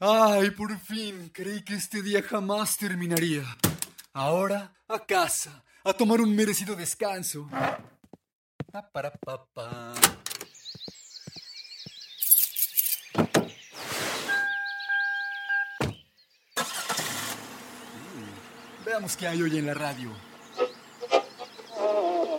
Ay, por fin, creí que este día jamás terminaría. Ahora, a casa, a tomar un merecido descanso. Pa, para, pa, pa. Mm, Veamos qué hay hoy en la radio. Todo lo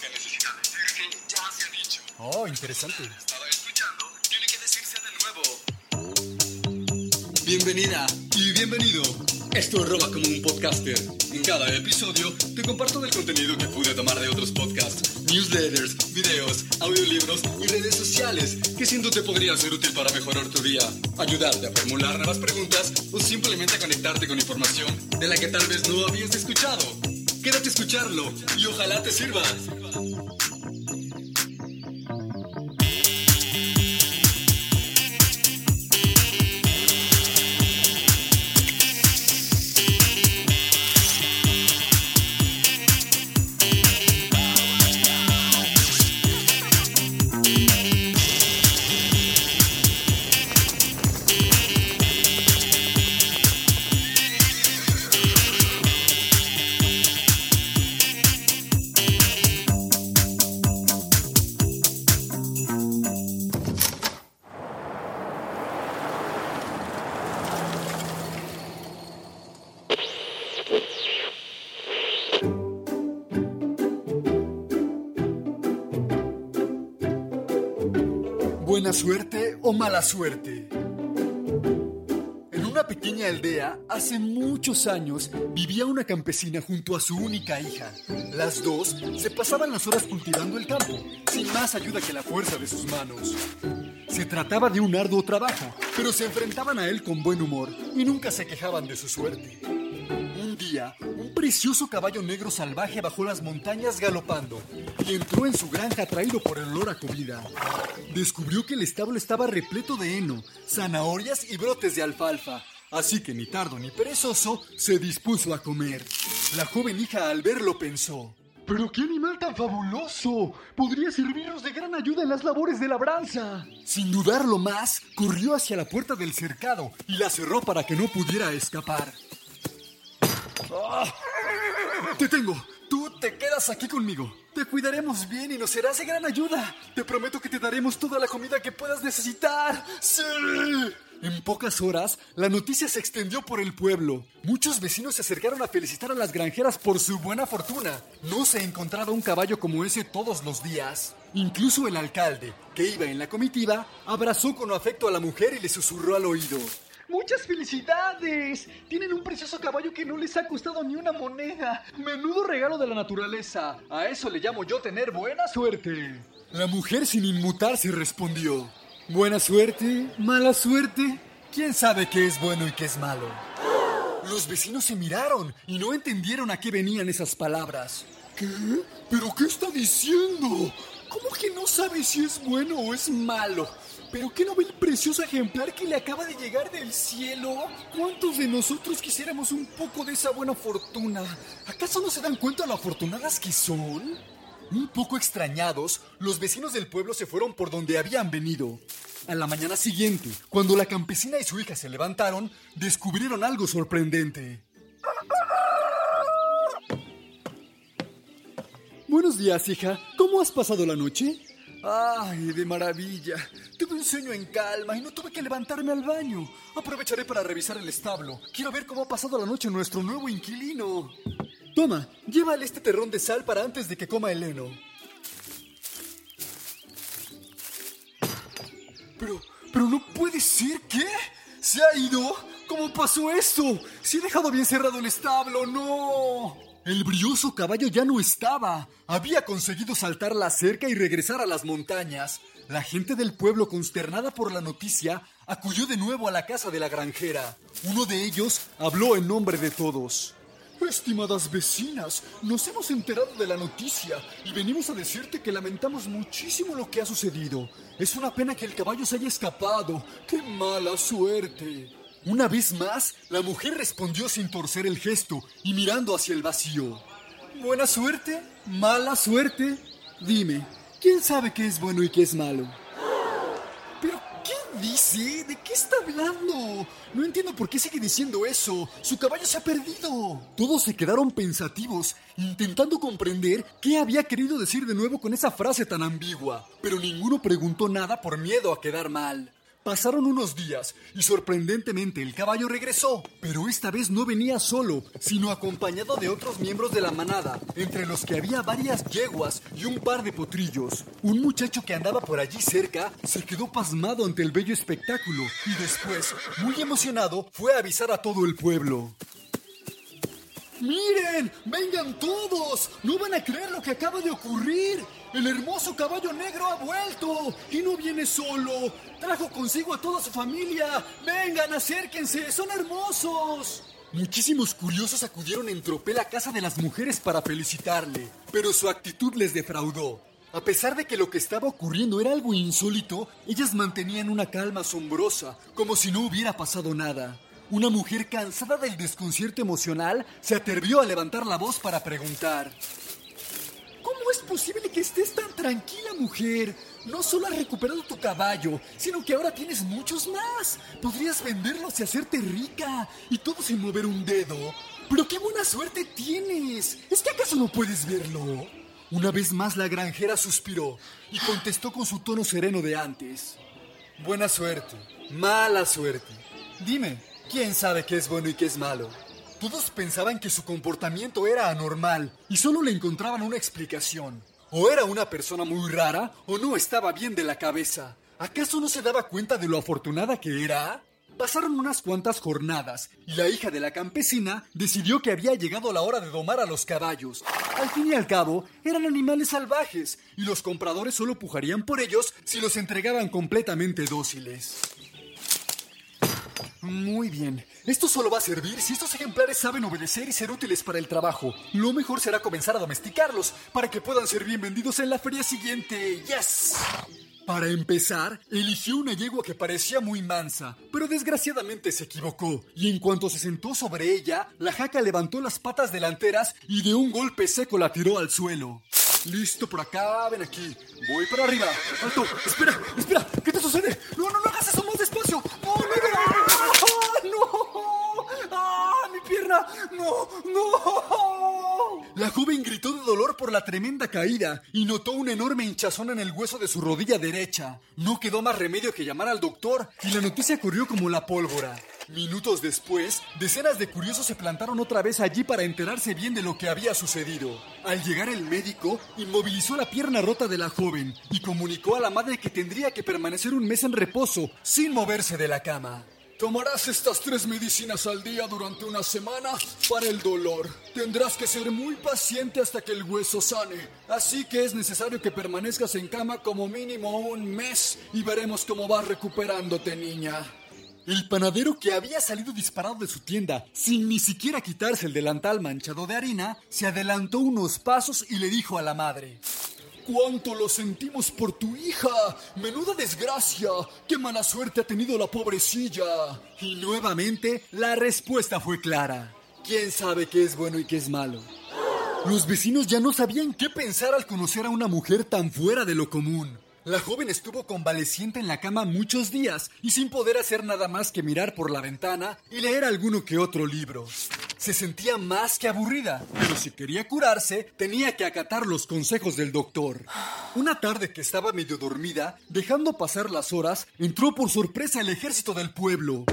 que necesita decirse ya se ha dicho. Oh, interesante. Bienvenida y bienvenido. Esto es Roba como un podcaster. En cada episodio te comparto del contenido que pude tomar de otros podcasts, newsletters, videos, audiolibros y redes sociales que siento te podría ser útil para mejorar tu día, ayudarte a formular nuevas preguntas o simplemente conectarte con información de la que tal vez no habías escuchado. Quédate a escucharlo y ojalá te sirva. Suerte o mala suerte? En una pequeña aldea, hace muchos años, vivía una campesina junto a su única hija. Las dos se pasaban las horas cultivando el campo, sin más ayuda que la fuerza de sus manos. Se trataba de un arduo trabajo, pero se enfrentaban a él con buen humor y nunca se quejaban de su suerte. Un día, precioso caballo negro salvaje bajó las montañas galopando y entró en su granja atraído por el olor a comida. Descubrió que el establo estaba repleto de heno, zanahorias y brotes de alfalfa, así que ni tardo ni perezoso se dispuso a comer. La joven hija al verlo pensó, ¡Pero qué animal tan fabuloso! Podría servirnos de gran ayuda en las labores de labranza. Sin dudarlo más, corrió hacia la puerta del cercado y la cerró para que no pudiera escapar. ¡Ah! Te tengo. Tú te quedas aquí conmigo. Te cuidaremos bien y nos serás de gran ayuda. Te prometo que te daremos toda la comida que puedas necesitar. ¡Sí! En pocas horas, la noticia se extendió por el pueblo. Muchos vecinos se acercaron a felicitar a las granjeras por su buena fortuna. No se encontraba un caballo como ese todos los días. Incluso el alcalde, que iba en la comitiva, abrazó con afecto a la mujer y le susurró al oído. ¡Muchas felicidades! Tienen un precioso caballo que no les ha costado ni una moneda. Menudo regalo de la naturaleza. A eso le llamo yo tener buena suerte. La mujer sin inmutarse respondió. ¿Buena suerte? ¿Mala suerte? ¿Quién sabe qué es bueno y qué es malo? Los vecinos se miraron y no entendieron a qué venían esas palabras. ¿Qué? ¿Pero qué está diciendo? ¿Cómo que no sabe si es bueno o es malo? ¿Pero qué no ve el precioso ejemplar que le acaba de llegar del cielo? ¿Cuántos de nosotros quisiéramos un poco de esa buena fortuna? ¿Acaso no se dan cuenta lo afortunadas que son? Un poco extrañados, los vecinos del pueblo se fueron por donde habían venido. A la mañana siguiente, cuando la campesina y su hija se levantaron, descubrieron algo sorprendente. Buenos días, hija. ¿Cómo has pasado la noche? Ay, de maravilla. Tuve un sueño en calma y no tuve que levantarme al baño. Aprovecharé para revisar el establo. Quiero ver cómo ha pasado la noche nuestro nuevo inquilino. Toma, llévale este terrón de sal para antes de que coma el heno. Pero, pero no puede ser, ¿qué? ¿Se ha ido? ¿Cómo pasó esto? Se ha dejado bien cerrado el establo, no. El brioso caballo ya no estaba. Había conseguido saltar la cerca y regresar a las montañas. La gente del pueblo, consternada por la noticia, acudió de nuevo a la casa de la granjera. Uno de ellos habló en nombre de todos. Estimadas vecinas, nos hemos enterado de la noticia y venimos a decirte que lamentamos muchísimo lo que ha sucedido. Es una pena que el caballo se haya escapado. ¡Qué mala suerte! Una vez más, la mujer respondió sin torcer el gesto y mirando hacia el vacío. ¿Buena suerte? ¿Mala suerte? Dime, ¿quién sabe qué es bueno y qué es malo? ¿Pero qué dice? ¿De qué está hablando? No entiendo por qué sigue diciendo eso. Su caballo se ha perdido. Todos se quedaron pensativos, intentando comprender qué había querido decir de nuevo con esa frase tan ambigua. Pero ninguno preguntó nada por miedo a quedar mal. Pasaron unos días y sorprendentemente el caballo regresó, pero esta vez no venía solo, sino acompañado de otros miembros de la manada, entre los que había varias yeguas y un par de potrillos. Un muchacho que andaba por allí cerca se quedó pasmado ante el bello espectáculo y después, muy emocionado, fue a avisar a todo el pueblo. ¡Miren! ¡Vengan todos! ¡No van a creer lo que acaba de ocurrir! ¡El hermoso caballo negro ha vuelto! ¡Y no viene solo! ¡Trajo consigo a toda su familia! ¡Vengan, acérquense! ¡Son hermosos! Muchísimos curiosos acudieron en tropel a casa de las mujeres para felicitarle, pero su actitud les defraudó. A pesar de que lo que estaba ocurriendo era algo insólito, ellas mantenían una calma asombrosa, como si no hubiera pasado nada. Una mujer cansada del desconcierto emocional se atrevió a levantar la voz para preguntar. ¿Cómo es posible que estés tan tranquila, mujer? No solo has recuperado tu caballo, sino que ahora tienes muchos más. Podrías venderlos y hacerte rica, y todo sin mover un dedo. Pero qué buena suerte tienes. ¿Es que acaso no puedes verlo? Una vez más la granjera suspiró y contestó con su tono sereno de antes. Buena suerte, mala suerte. Dime, ¿quién sabe qué es bueno y qué es malo? Todos pensaban que su comportamiento era anormal y solo le encontraban una explicación. O era una persona muy rara o no estaba bien de la cabeza. ¿Acaso no se daba cuenta de lo afortunada que era? Pasaron unas cuantas jornadas y la hija de la campesina decidió que había llegado la hora de domar a los caballos. Al fin y al cabo, eran animales salvajes y los compradores solo pujarían por ellos si los entregaban completamente dóciles. Muy bien. Esto solo va a servir si estos ejemplares saben obedecer y ser útiles para el trabajo. Lo mejor será comenzar a domesticarlos para que puedan ser bien vendidos en la feria siguiente. ¡Yes! Para empezar, eligió una yegua que parecía muy mansa, pero desgraciadamente se equivocó, y en cuanto se sentó sobre ella, la jaca levantó las patas delanteras y de un golpe seco la tiró al suelo. Listo por acá, ven aquí. Voy para arriba. Alto, espera, espera, ¿qué te sucede? No, no, no ¡Ah, mi pierna! No, no. La joven gritó de dolor por la tremenda caída y notó una enorme hinchazón en el hueso de su rodilla derecha. No quedó más remedio que llamar al doctor y la noticia corrió como la pólvora. Minutos después, decenas de curiosos se plantaron otra vez allí para enterarse bien de lo que había sucedido. Al llegar el médico, inmovilizó la pierna rota de la joven y comunicó a la madre que tendría que permanecer un mes en reposo, sin moverse de la cama. Tomarás estas tres medicinas al día durante una semana para el dolor. Tendrás que ser muy paciente hasta que el hueso sane. Así que es necesario que permanezcas en cama como mínimo un mes y veremos cómo vas recuperándote, niña. El panadero que había salido disparado de su tienda sin ni siquiera quitarse el delantal manchado de harina, se adelantó unos pasos y le dijo a la madre. ¡Cuánto lo sentimos por tu hija! ¡Menuda desgracia! ¡Qué mala suerte ha tenido la pobrecilla! Y nuevamente la respuesta fue clara. ¿Quién sabe qué es bueno y qué es malo? Los vecinos ya no sabían qué pensar al conocer a una mujer tan fuera de lo común. La joven estuvo convaleciente en la cama muchos días y sin poder hacer nada más que mirar por la ventana y leer alguno que otro libro. Se sentía más que aburrida, pero si quería curarse, tenía que acatar los consejos del doctor. Una tarde que estaba medio dormida, dejando pasar las horas, entró por sorpresa el ejército del pueblo.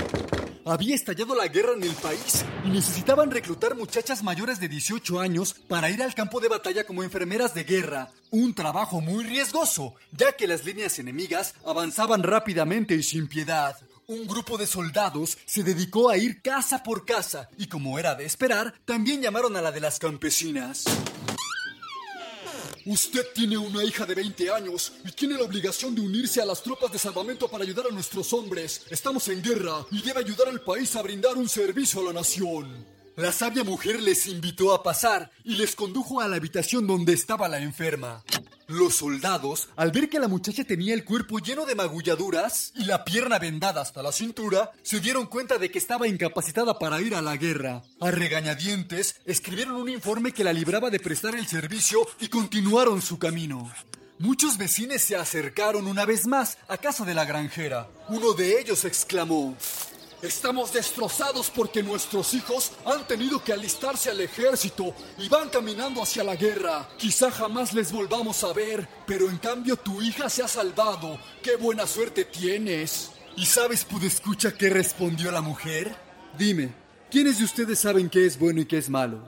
Había estallado la guerra en el país y necesitaban reclutar muchachas mayores de 18 años para ir al campo de batalla como enfermeras de guerra. Un trabajo muy riesgoso, ya que las líneas enemigas avanzaban rápidamente y sin piedad. Un grupo de soldados se dedicó a ir casa por casa y como era de esperar, también llamaron a la de las campesinas. Usted tiene una hija de 20 años y tiene la obligación de unirse a las tropas de salvamento para ayudar a nuestros hombres. Estamos en guerra y debe ayudar al país a brindar un servicio a la nación. La sabia mujer les invitó a pasar y les condujo a la habitación donde estaba la enferma. Los soldados, al ver que la muchacha tenía el cuerpo lleno de magulladuras y la pierna vendada hasta la cintura, se dieron cuenta de que estaba incapacitada para ir a la guerra. A regañadientes, escribieron un informe que la libraba de prestar el servicio y continuaron su camino. Muchos vecinos se acercaron una vez más a casa de la granjera. Uno de ellos exclamó, Estamos destrozados porque nuestros hijos han tenido que alistarse al ejército y van caminando hacia la guerra. Quizá jamás les volvamos a ver, pero en cambio tu hija se ha salvado. ¡Qué buena suerte tienes! ¿Y sabes, escucha qué respondió la mujer? Dime, ¿quiénes de ustedes saben qué es bueno y qué es malo?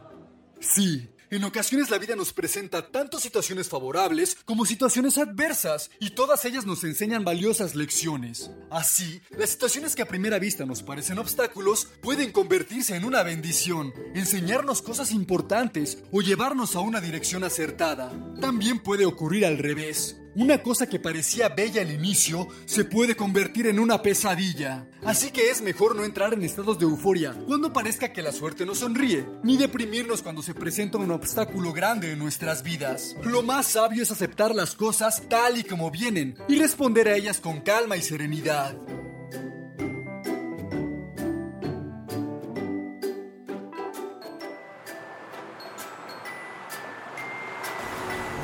Sí, en ocasiones la vida nos presenta tanto situaciones favorables como situaciones adversas y todas ellas nos enseñan valiosas lecciones. Así, las situaciones que a primera vista nos parecen obstáculos pueden convertirse en una bendición, enseñarnos cosas importantes o llevarnos a una dirección acertada. También puede ocurrir al revés. Una cosa que parecía bella al inicio se puede convertir en una pesadilla. Así que es mejor no entrar en estados de euforia cuando parezca que la suerte nos sonríe, ni deprimirnos cuando se presenta un obstáculo grande en nuestras vidas. Lo más sabio es aceptar las cosas tal y como vienen y responder a ellas con calma y serenidad.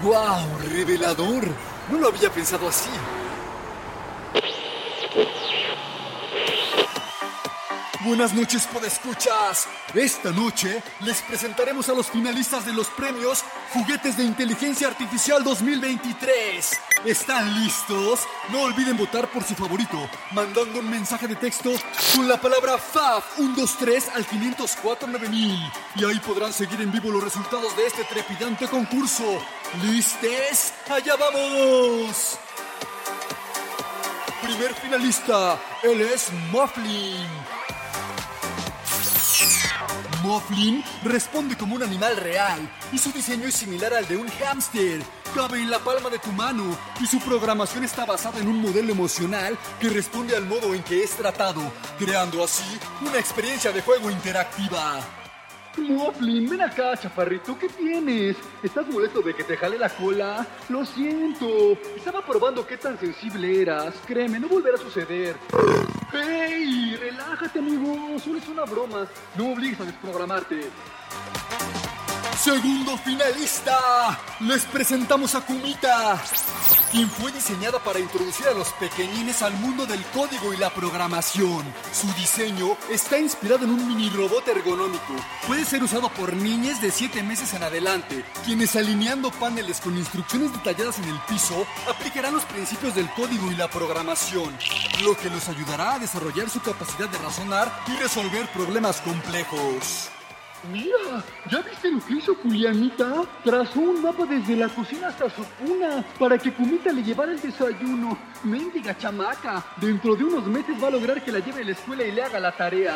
¡Wow! ¡Revelador! No lo había pensado así. Buenas noches, podescuchas. Esta noche les presentaremos a los finalistas de los premios Juguetes de Inteligencia Artificial 2023. ¿Están listos? No olviden votar por su favorito, mandando un mensaje de texto con la palabra FAF123 al 504 9000. Y ahí podrán seguir en vivo los resultados de este trepidante concurso. ¿Listes? ¡Allá vamos! Primer finalista, él es Mufflin. Mufflin responde como un animal real y su diseño es similar al de un hámster. Cabe en la palma de tu mano y su programación está basada en un modelo emocional que responde al modo en que es tratado, creando así una experiencia de juego interactiva. Mufflin, ven acá, chaparrito, ¿qué tienes? ¿Estás molesto de que te jale la cola? Lo siento, estaba probando qué tan sensible eras. Créeme, no volverá a suceder. ¡Hey! Relájate, amigo, solo es una broma. No obligues a desprogramarte. Segundo finalista, les presentamos a Kumita, quien fue diseñada para introducir a los pequeñines al mundo del código y la programación. Su diseño está inspirado en un mini robot ergonómico. Puede ser usado por niñas de 7 meses en adelante, quienes alineando paneles con instrucciones detalladas en el piso, aplicarán los principios del código y la programación, lo que los ayudará a desarrollar su capacidad de razonar y resolver problemas complejos. Mira, ¿ya viste lo que hizo Julianita? Trazó un mapa desde la cocina hasta su cuna para que Kumita le llevara el desayuno. Mendiga chamaca. Dentro de unos meses va a lograr que la lleve a la escuela y le haga la tarea.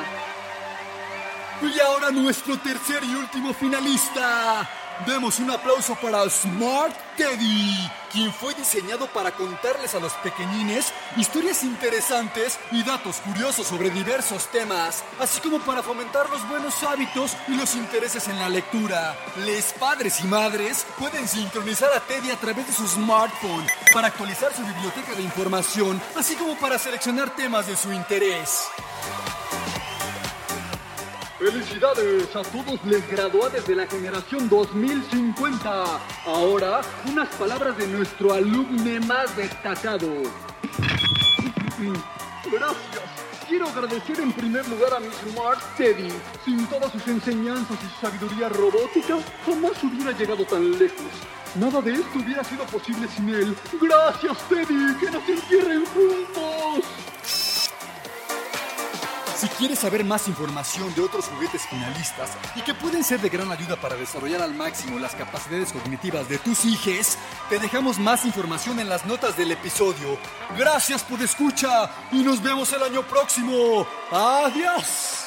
Y ahora nuestro tercer y último finalista. Demos un aplauso para Smart Teddy, quien fue diseñado para contarles a los pequeñines historias interesantes y datos curiosos sobre diversos temas, así como para fomentar los buenos hábitos y los intereses en la lectura. Les padres y madres pueden sincronizar a Teddy a través de su smartphone para actualizar su biblioteca de información, así como para seleccionar temas de su interés. Felicidades a todos los graduados de la generación 2050. Ahora, unas palabras de nuestro alumno más destacado. Gracias. Quiero agradecer en primer lugar a mi Smart Teddy. Sin todas sus enseñanzas y su sabiduría robótica, jamás hubiera llegado tan lejos. Nada de esto hubiera sido posible sin él. Gracias, Teddy. Que nos entierren juntos. Si quieres saber más información de otros juguetes finalistas y que pueden ser de gran ayuda para desarrollar al máximo las capacidades cognitivas de tus hijos, te dejamos más información en las notas del episodio. Gracias por escucha y nos vemos el año próximo. Adiós.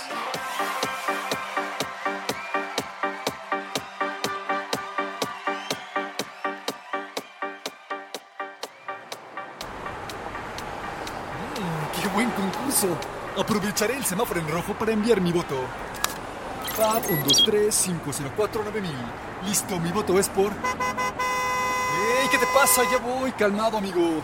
Mm, ¡Qué buen concurso! Aprovecharé el semáforo en rojo para enviar mi voto. FAB 123-504-9000. Listo, mi voto es por... ¡Ey! ¿Qué te pasa? Ya voy. Calmado, amigo.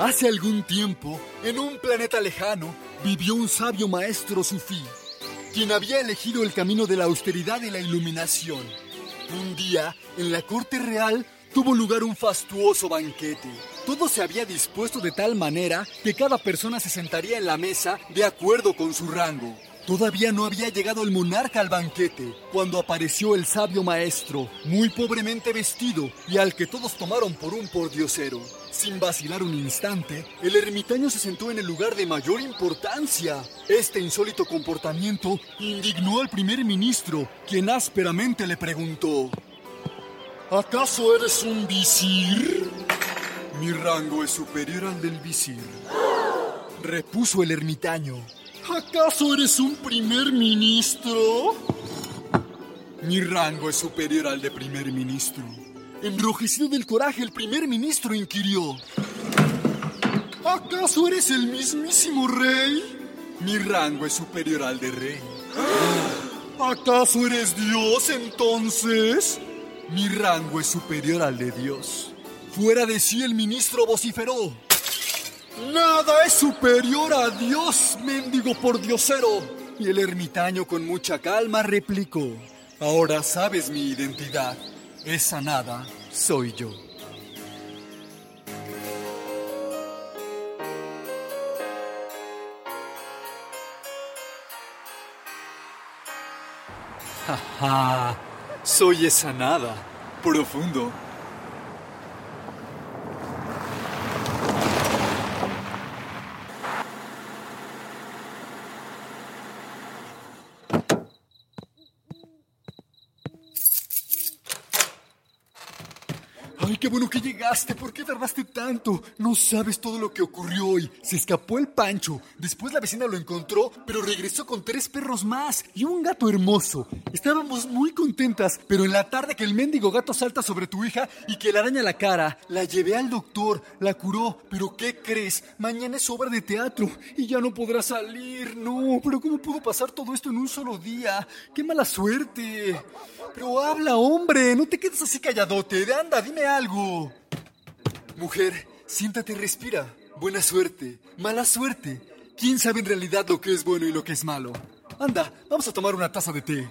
Hace algún tiempo, en un planeta lejano, vivió un sabio maestro sufí, quien había elegido el camino de la austeridad y la iluminación. Un día, en la corte real, tuvo lugar un fastuoso banquete. Todo se había dispuesto de tal manera que cada persona se sentaría en la mesa de acuerdo con su rango. Todavía no había llegado el monarca al banquete cuando apareció el sabio maestro, muy pobremente vestido y al que todos tomaron por un pordiosero. Sin vacilar un instante, el ermitaño se sentó en el lugar de mayor importancia. Este insólito comportamiento indignó al primer ministro, quien ásperamente le preguntó: ¿Acaso eres un visir? Mi rango es superior al del visir. Repuso el ermitaño. ¿Acaso eres un primer ministro? Mi rango es superior al de primer ministro. Enrojecido del coraje, el primer ministro inquirió. ¿Acaso eres el mismísimo rey? Mi rango es superior al de rey. ¿Acaso eres Dios entonces? Mi rango es superior al de Dios. Fuera de sí el ministro vociferó. Nada es superior a Dios, mendigo por diosero. Y el ermitaño con mucha calma replicó. Ahora sabes mi identidad. Esa nada soy yo. Ja, soy esa nada, profundo. Ay, qué bueno que llegaste. ¿Por qué tardaste tanto? No sabes todo lo que ocurrió hoy. Se escapó el Pancho. Después la vecina lo encontró, pero regresó con tres perros más y un gato hermoso. Estábamos muy contentas, pero en la tarde que el mendigo gato salta sobre tu hija y que le araña la cara, la llevé al doctor, la curó. Pero ¿qué crees? Mañana es obra de teatro y ya no podrá salir. No, pero ¿cómo pudo pasar todo esto en un solo día? ¡Qué mala suerte! Pero habla, hombre, no te quedes así calladote. Anda, dime algo. Mujer, siéntate y respira. Buena suerte, mala suerte. ¿Quién sabe en realidad lo que es bueno y lo que es malo? Anda, vamos a tomar una taza de té.